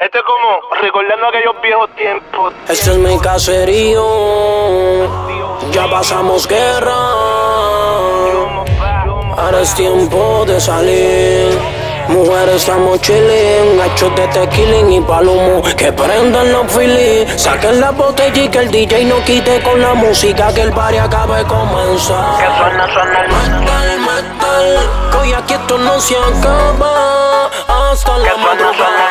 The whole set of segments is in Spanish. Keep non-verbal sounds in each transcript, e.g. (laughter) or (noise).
Este es como recordando aquellos viejos tiempos. Este es mi caserío. Ya pasamos guerra. Ahora es tiempo de salir. Mujeres estamos chilling, hechos de tequila y palomo. Que prendan los filis, saquen la botella y que el DJ no quite con la música. Que el party acabe de comenzar Que suena, suena el Metal, metal, que hoy aquí esto no se acaba. Hasta la madrugada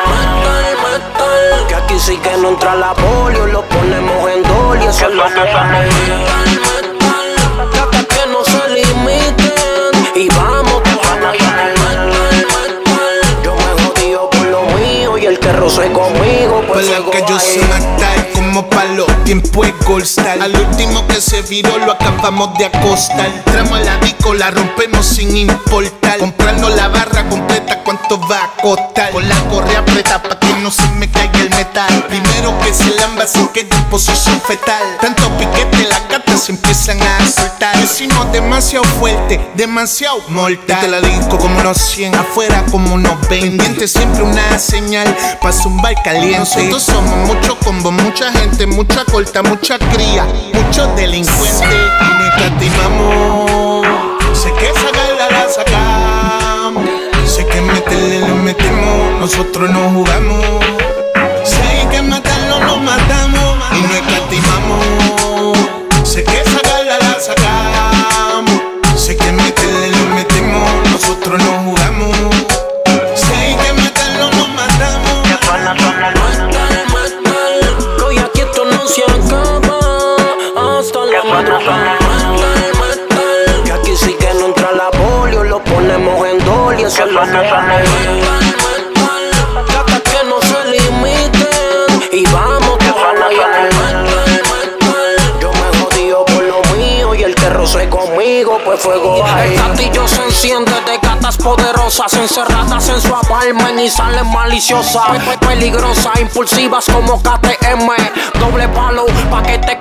metal, que no entra la polio Lo ponemos en dol y eso es lo que hasta que no se limiten Y vamos, que metal, metal Yo me jodío por lo mío y el que roce conmigo pues que yo. Como palo, tiempo es gold star. Al último que se viró lo acabamos de acostar. Tramo a la disco, la rompemos sin importar. Comprando la barra completa, ¿cuánto va a costar? Con la correa preta pa' que no se me caiga el metal. Primero que se lamba sin que en posición fetal. Tanto piquete, las gatas se empiezan a soltar. Decimos demasiado fuerte, demasiado mortal. Te la disco como unos 100, afuera como unos 20. Pendiente siempre una señal pa' zumbar caliente. Nosotros somos mucho combo, mucha gente, mucha corta, mucha cría, muchos delincuentes. Y no escatimamos. Sé que sacarla la sacamos. Sé que meterle le metemos, nosotros no jugamos. Lo que hay el Metal, metal, que no se limiten Y vamos, que metal, metal Yo me jodío por lo mío y el que roce conmigo pues fuego ahí El castillo se enciende de gatas poderosas Encerradas en su apartment y salen maliciosas Pe- Peligrosas, impulsivas como KTM Doble palo pa' que te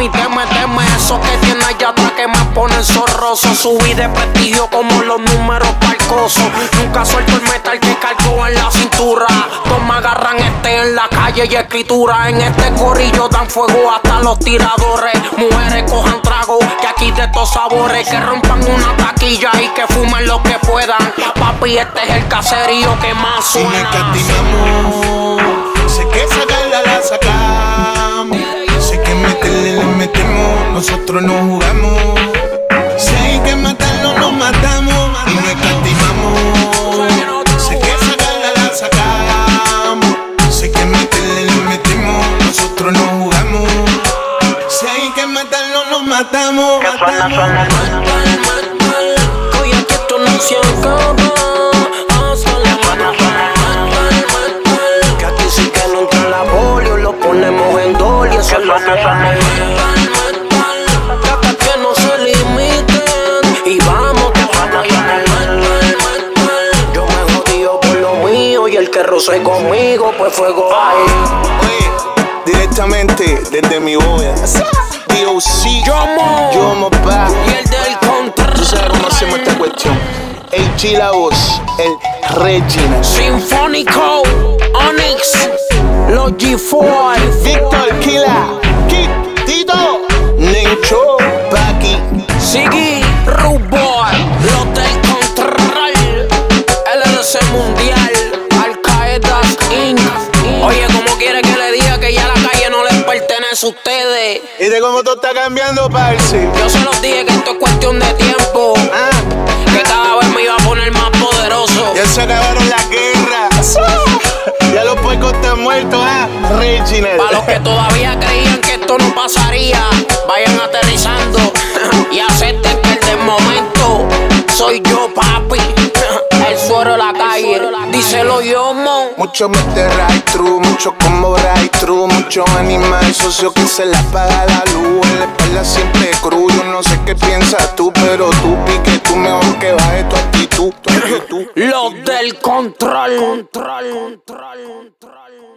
mami, teme, teme Eso que tiene allá atrás que me pone zorroso. Subí de prestigio como los números parcosos Nunca suelto el metal que cargo en la cintura. Toma, agarran este en la calle y escritura. En este corillo dan fuego hasta los tiradores. Mujeres cojan trago que aquí de estos sabores. Que rompan una taquilla y que fumen lo que puedan. Papi, este es el caserío que más suena. escatimamos. Sé que sacarla la sacamos. Metemos, nosotros no jugamos. Sé que matarlo lo matamos y no escatimamos. Sé que sacarla la sacamos. Sé que meterle le metemos, nosotros no jugamos. Sé que matarlo lo matamos. Suena, matamos. suena Metal, metal, que esto no se acaba metal, que aquí sí que no entra la polio Lo ponemos en dol y eso es lo hay que el que roce conmigo pues fuego ahí Oye, directamente desde mi boya. DOC, Yomo, Yomo Pa. y el del control Tú sabes cómo hacemos esta cuestión. AG la voz, el Regina. Sinfónico, Onyx, los G4, ustedes? ¿Y de cómo tú estás cambiando, parce? Yo se los dije que esto es cuestión de tiempo, Ah, que cada vez me iba a poner más poderoso. ya se acabaron la guerra. (laughs) Ya los puercos están muertos, ah. Para los que todavía creían que esto no pasaría, vayan aterrizando y acepten que el del momento soy yo, papi. El suero de la calle, díselo yo, mo. Mucho meter right true, mucho como mucho animal socio que se la paga la luz. En la espalda siempre cruz, yo no sé qué piensas tú, pero tú pique tú mejor que baje tu actitud, tu actitud. Los del control, control, control, control.